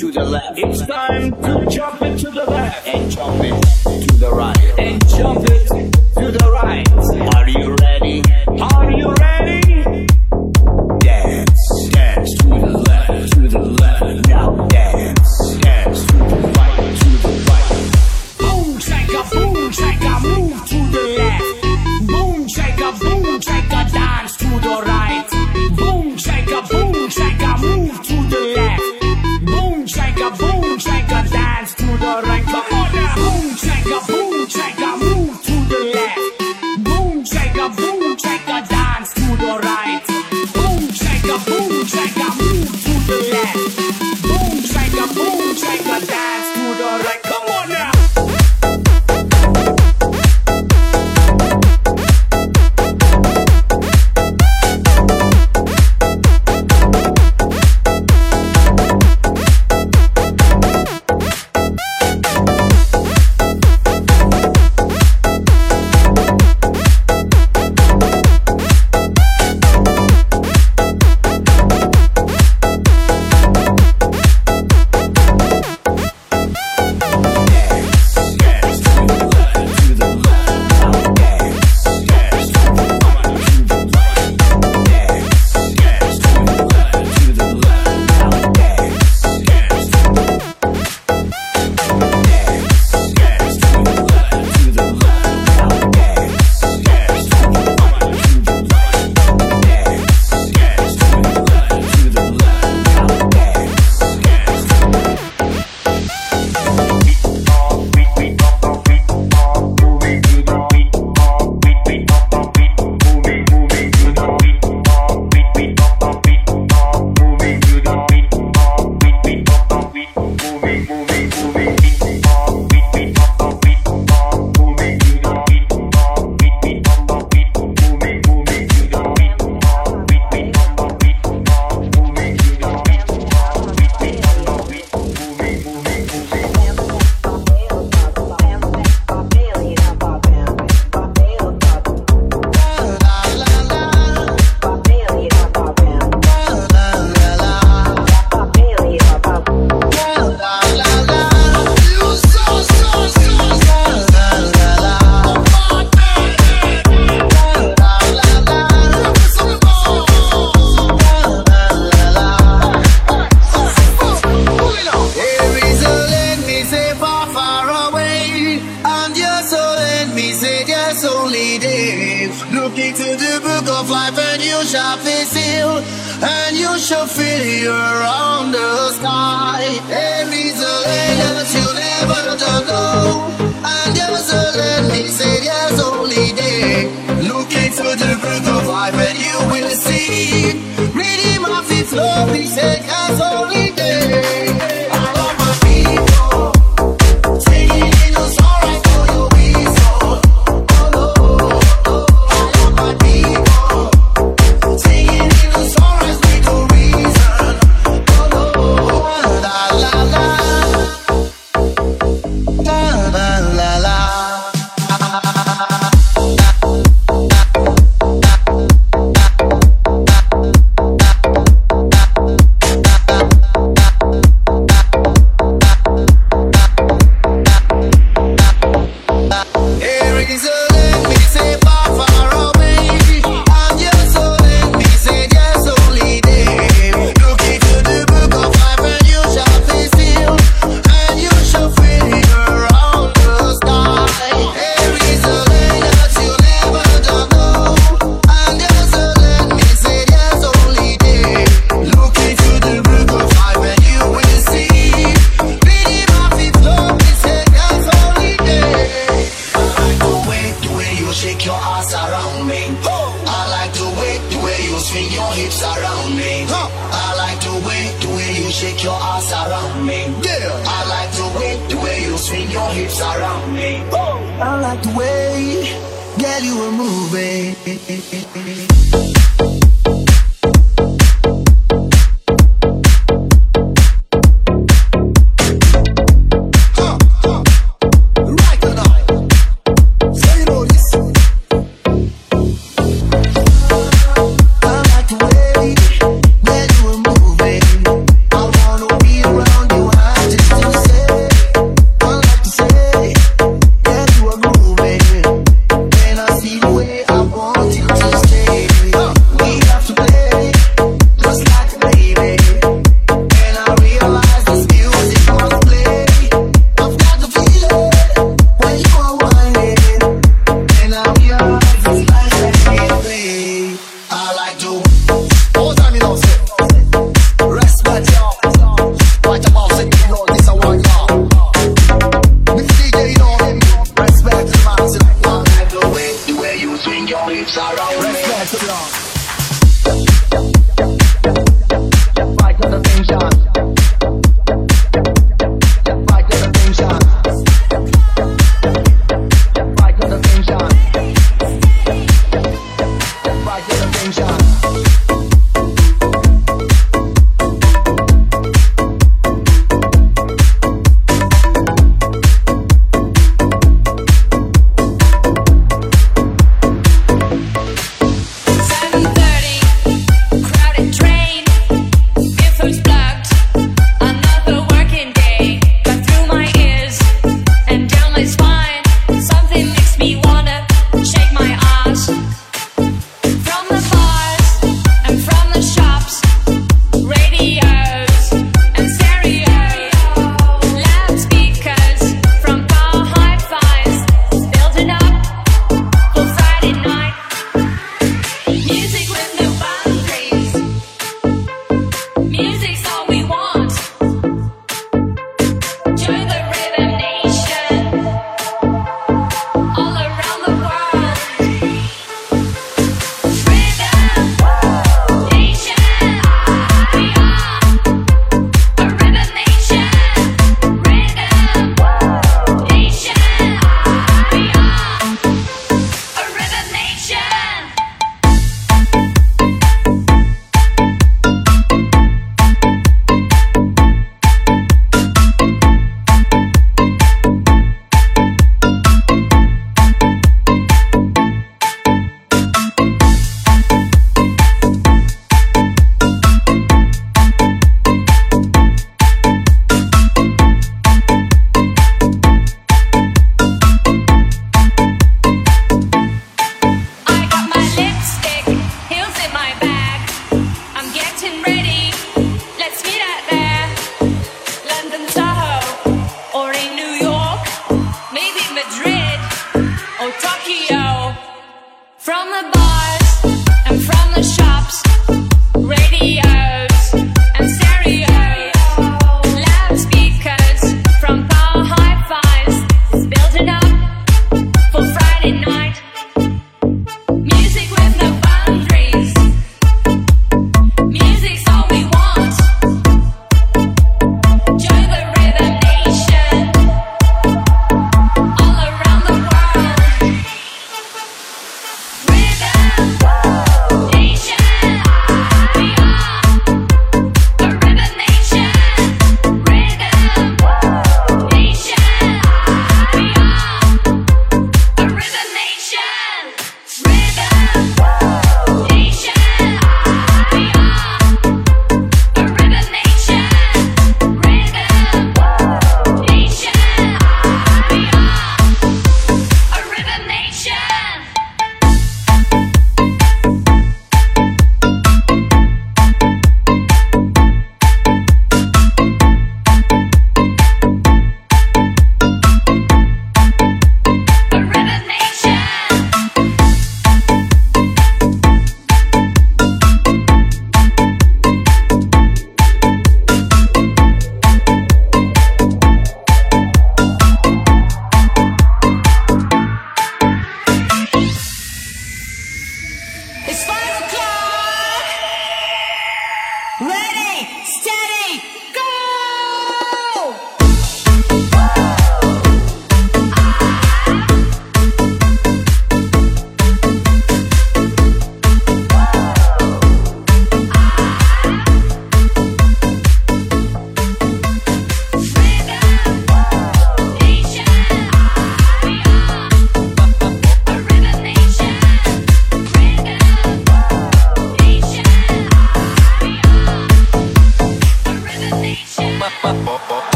to the left.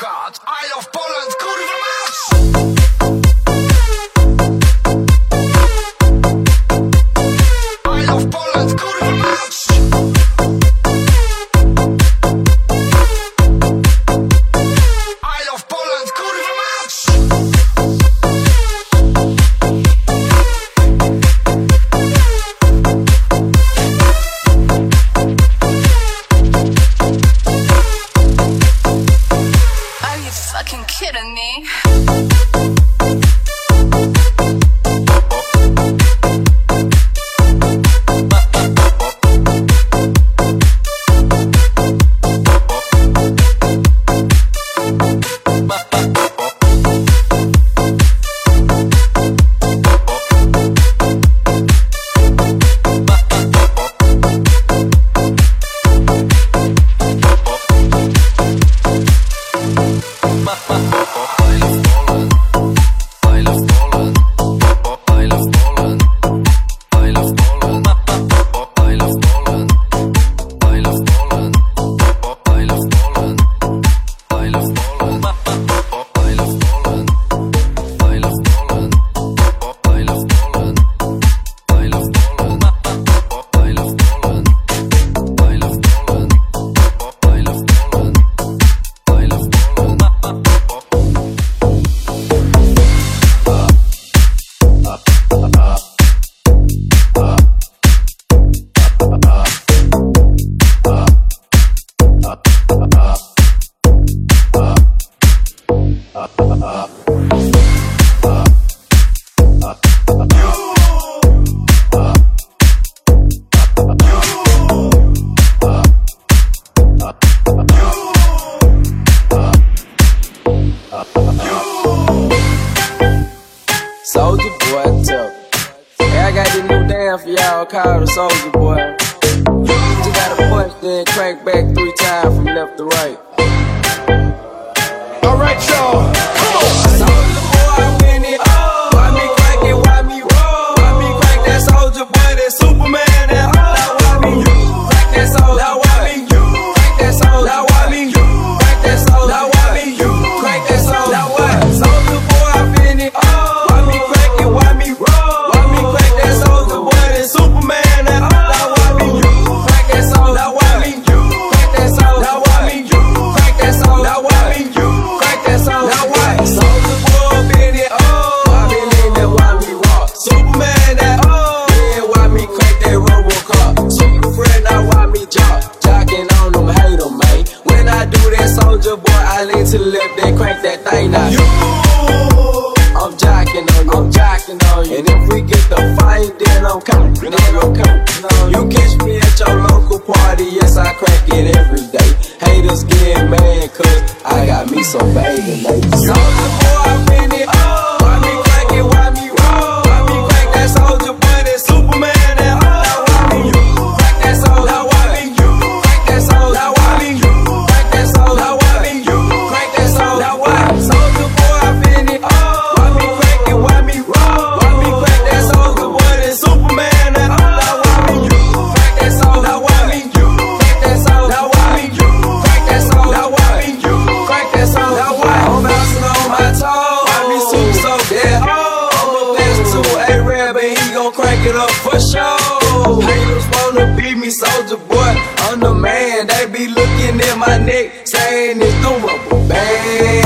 chat I Poland, kurwa mać! Soulja Boy, tell me. Hey, I got this new damn for y'all called a Soulja Boy. Just gotta punch, then crank back three times from left to right. Alright, y'all. I'm the man, they be looking at my neck, saying it's doable. band.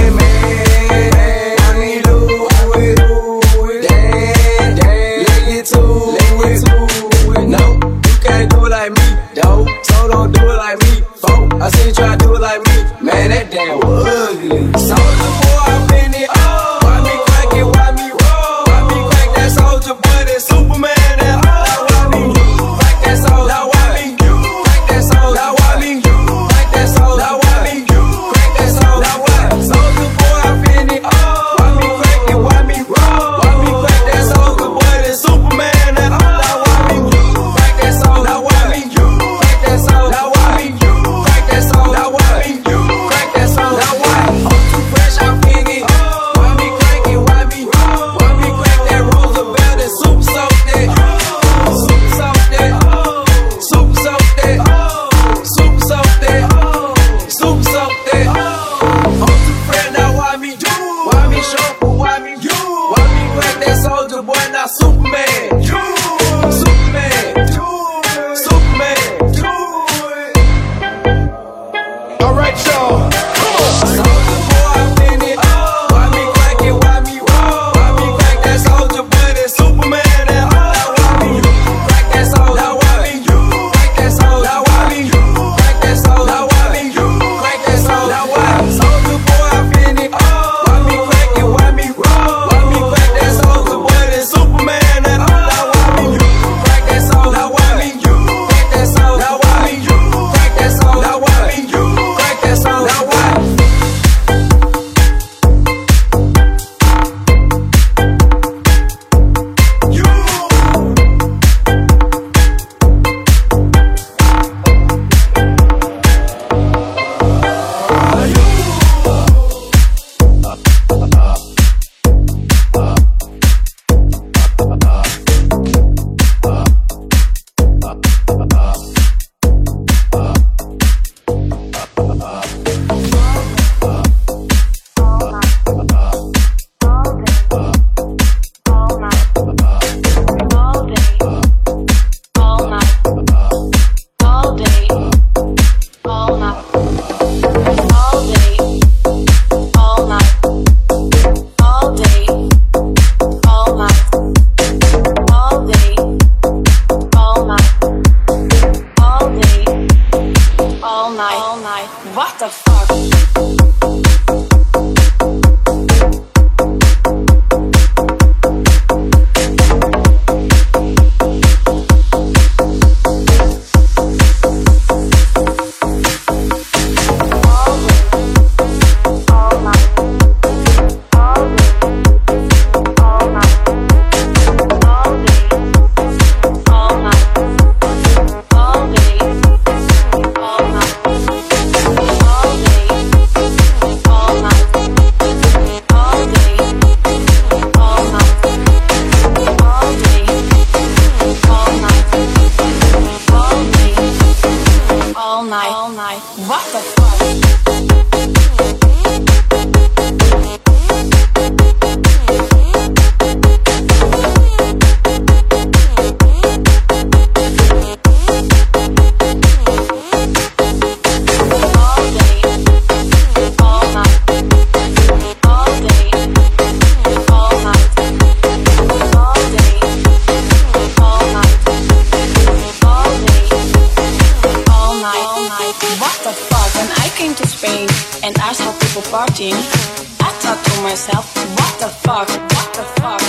fucking. I thought to myself, what the fuck, what the fuck.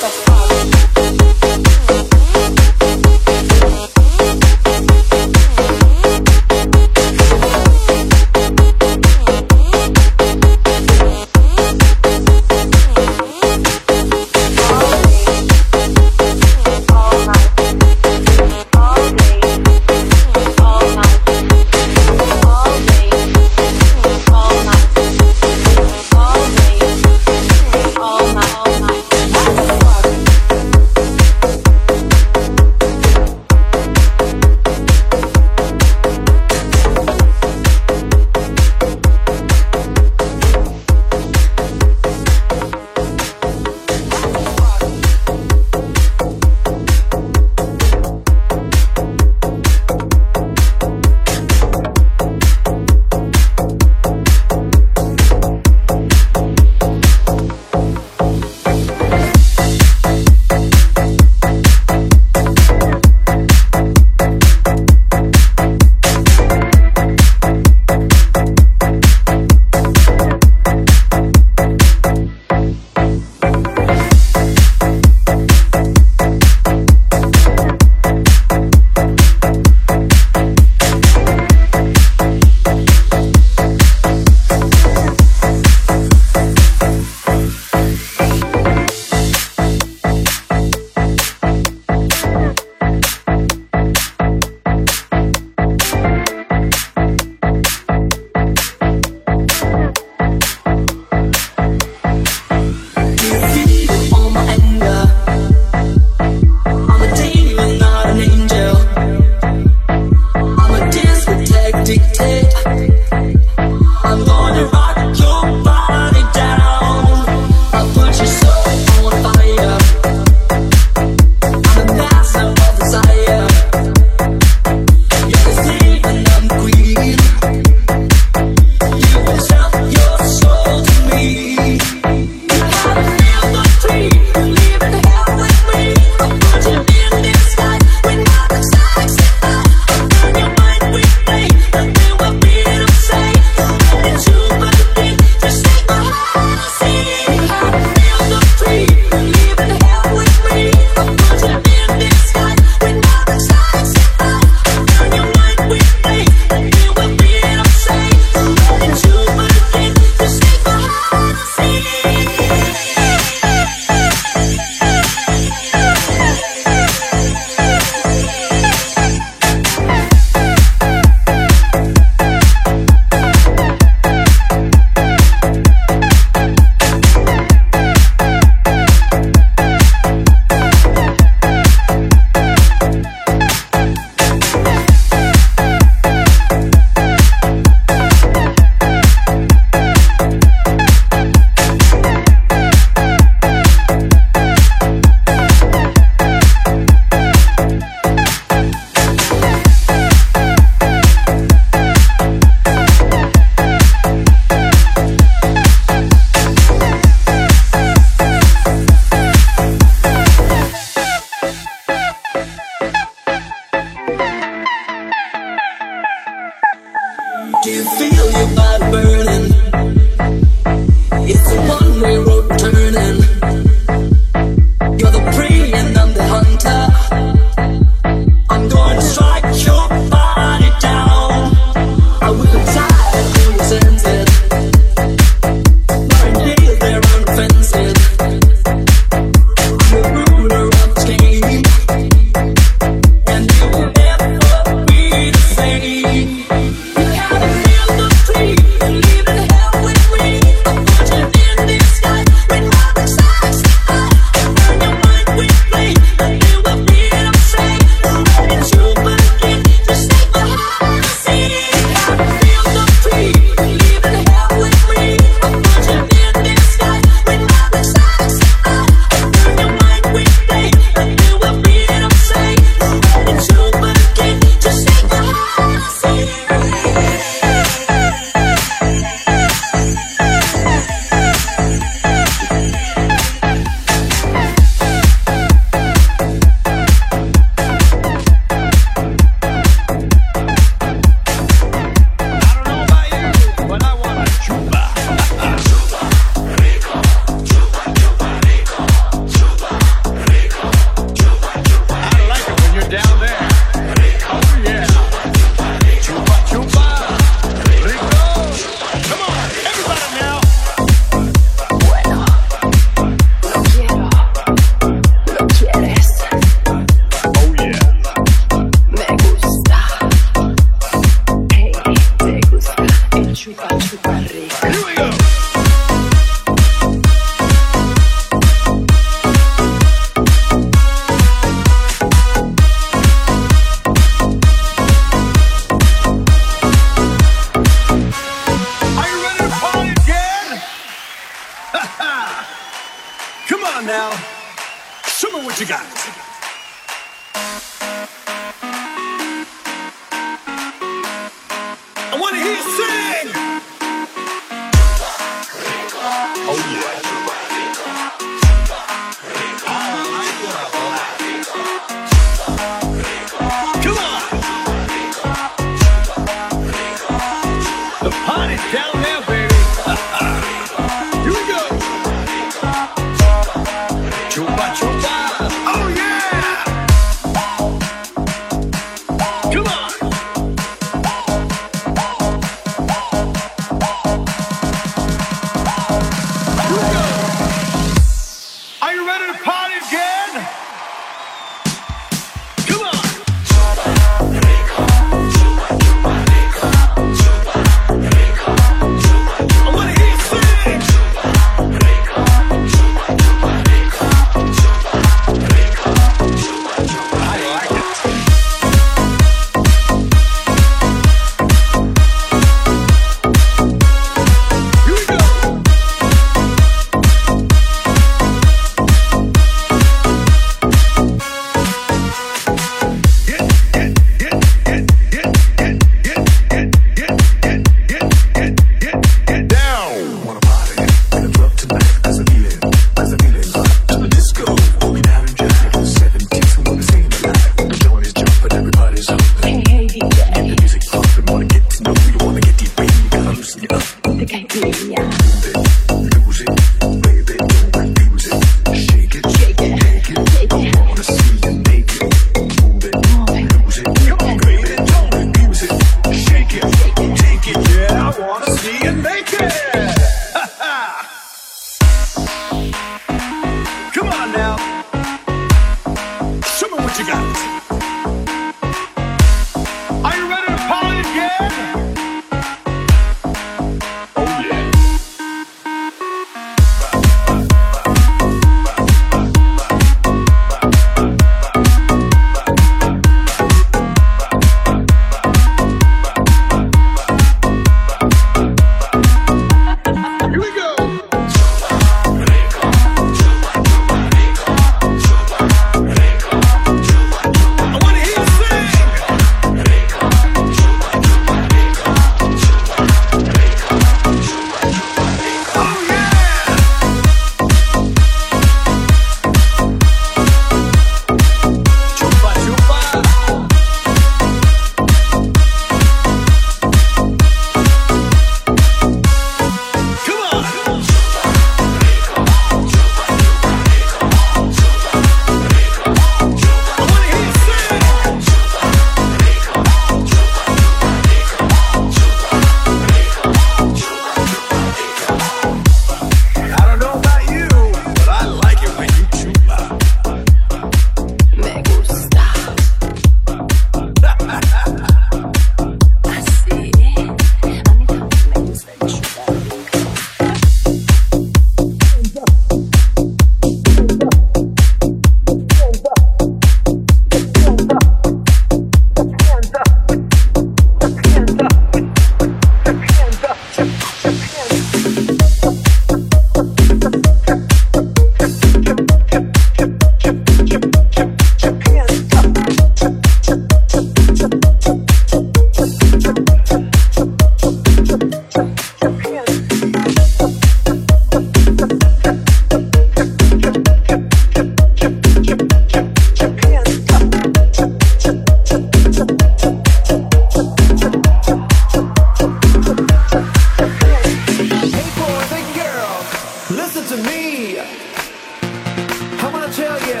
Listen to me. I wanna tell you,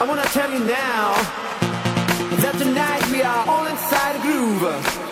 I wanna tell you now that tonight we are all inside a groove.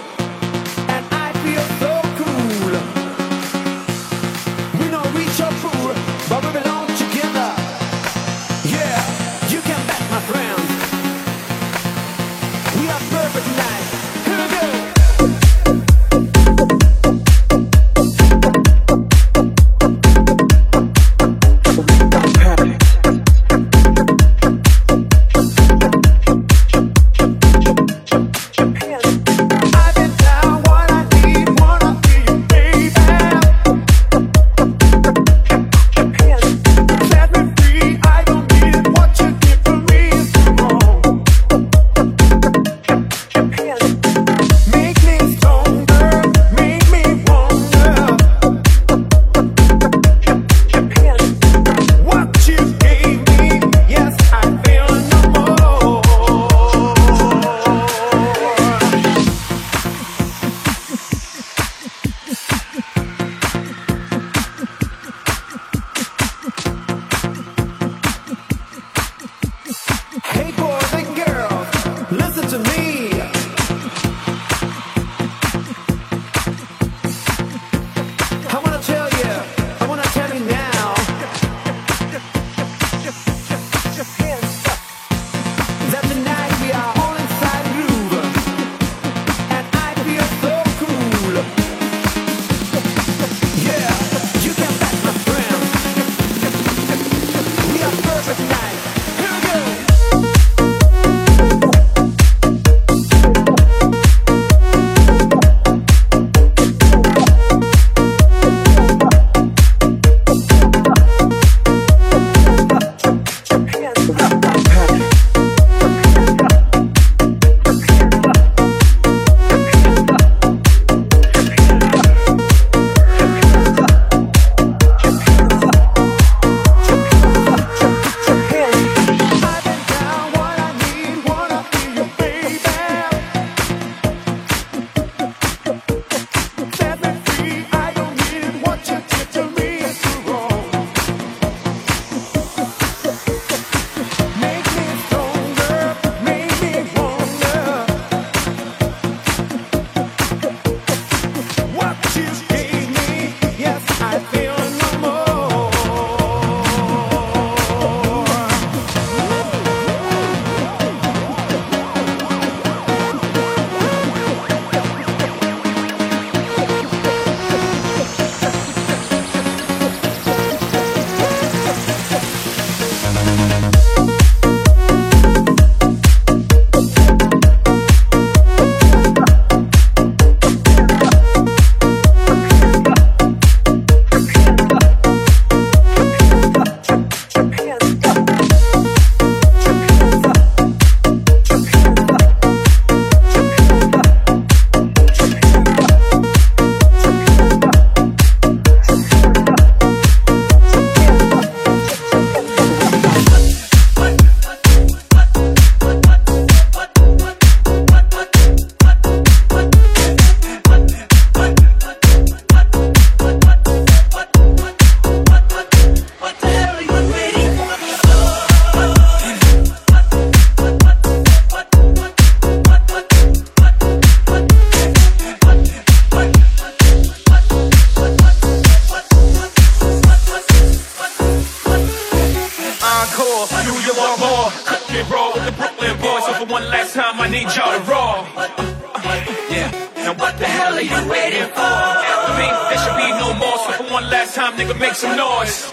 Make some noise.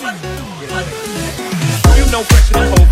You know pressure to hold,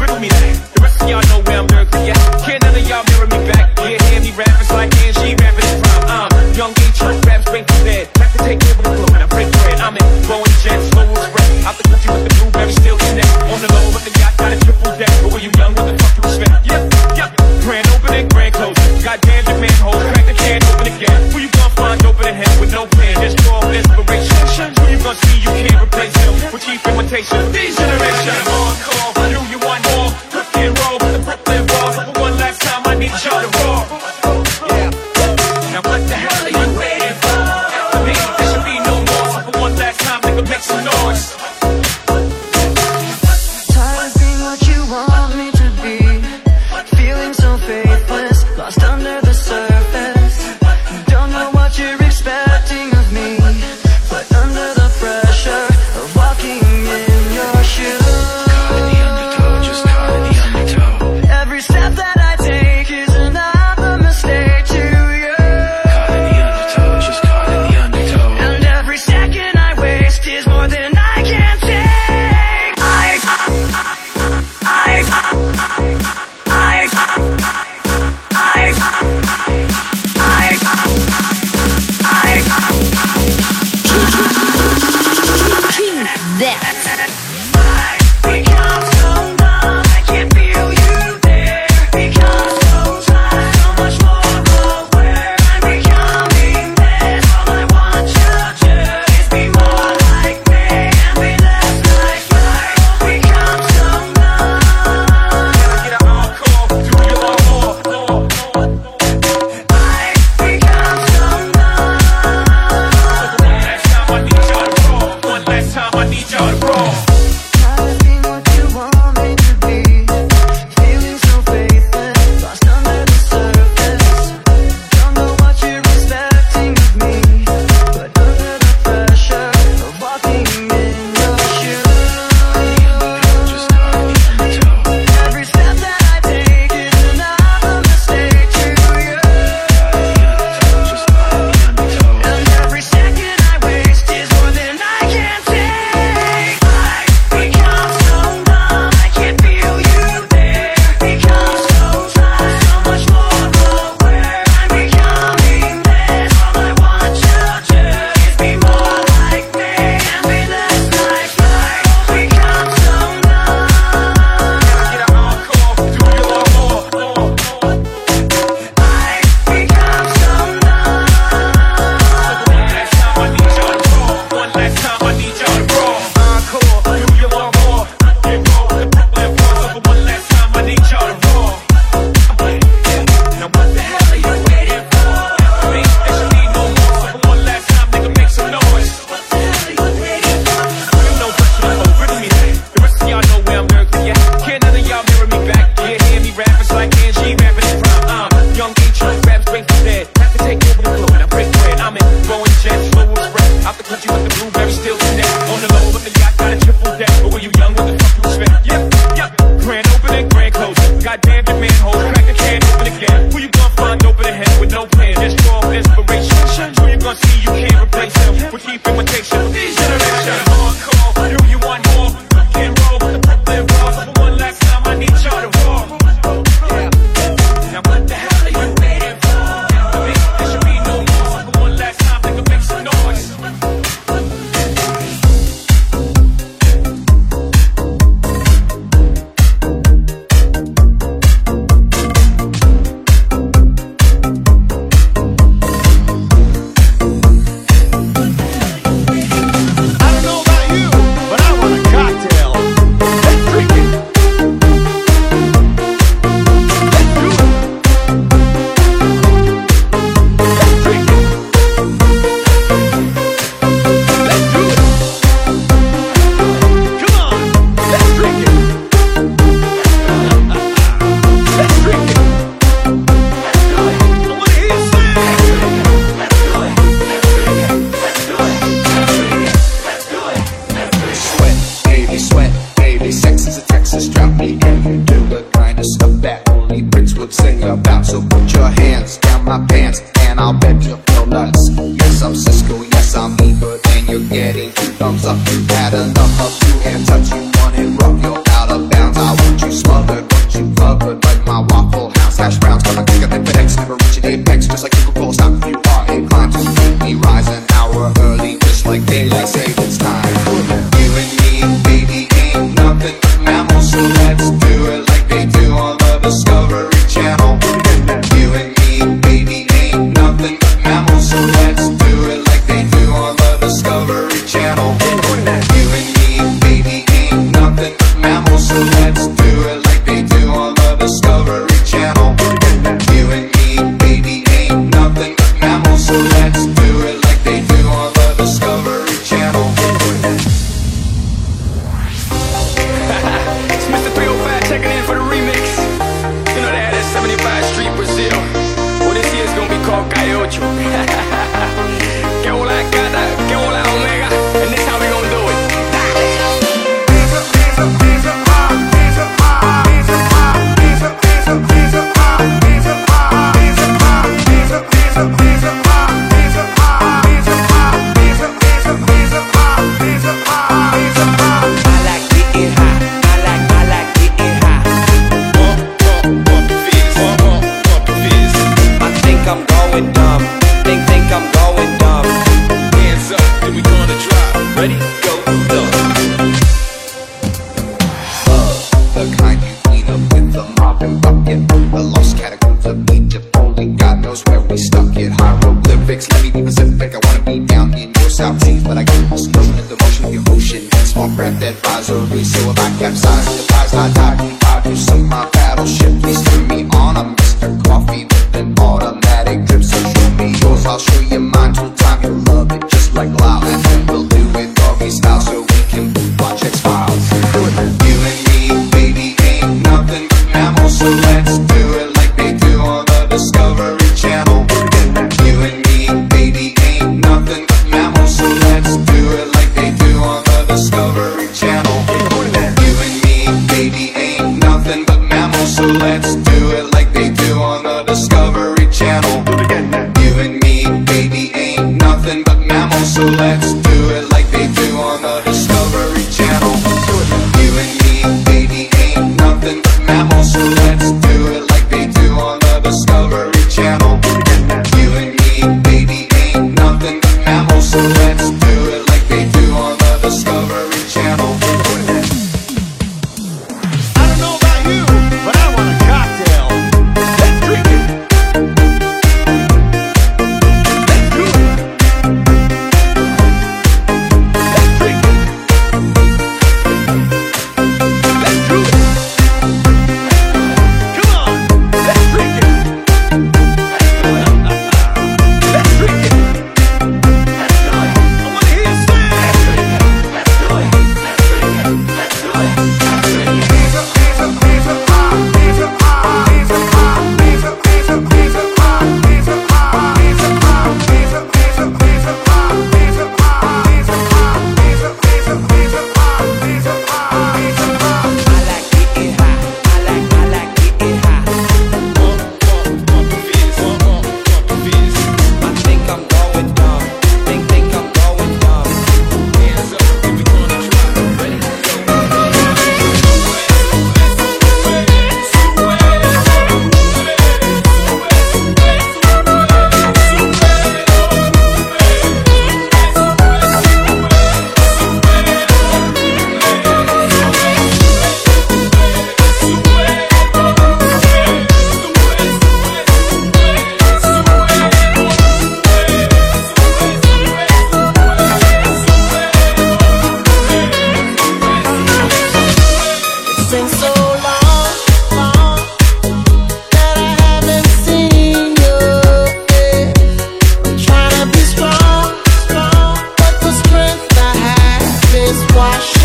squash.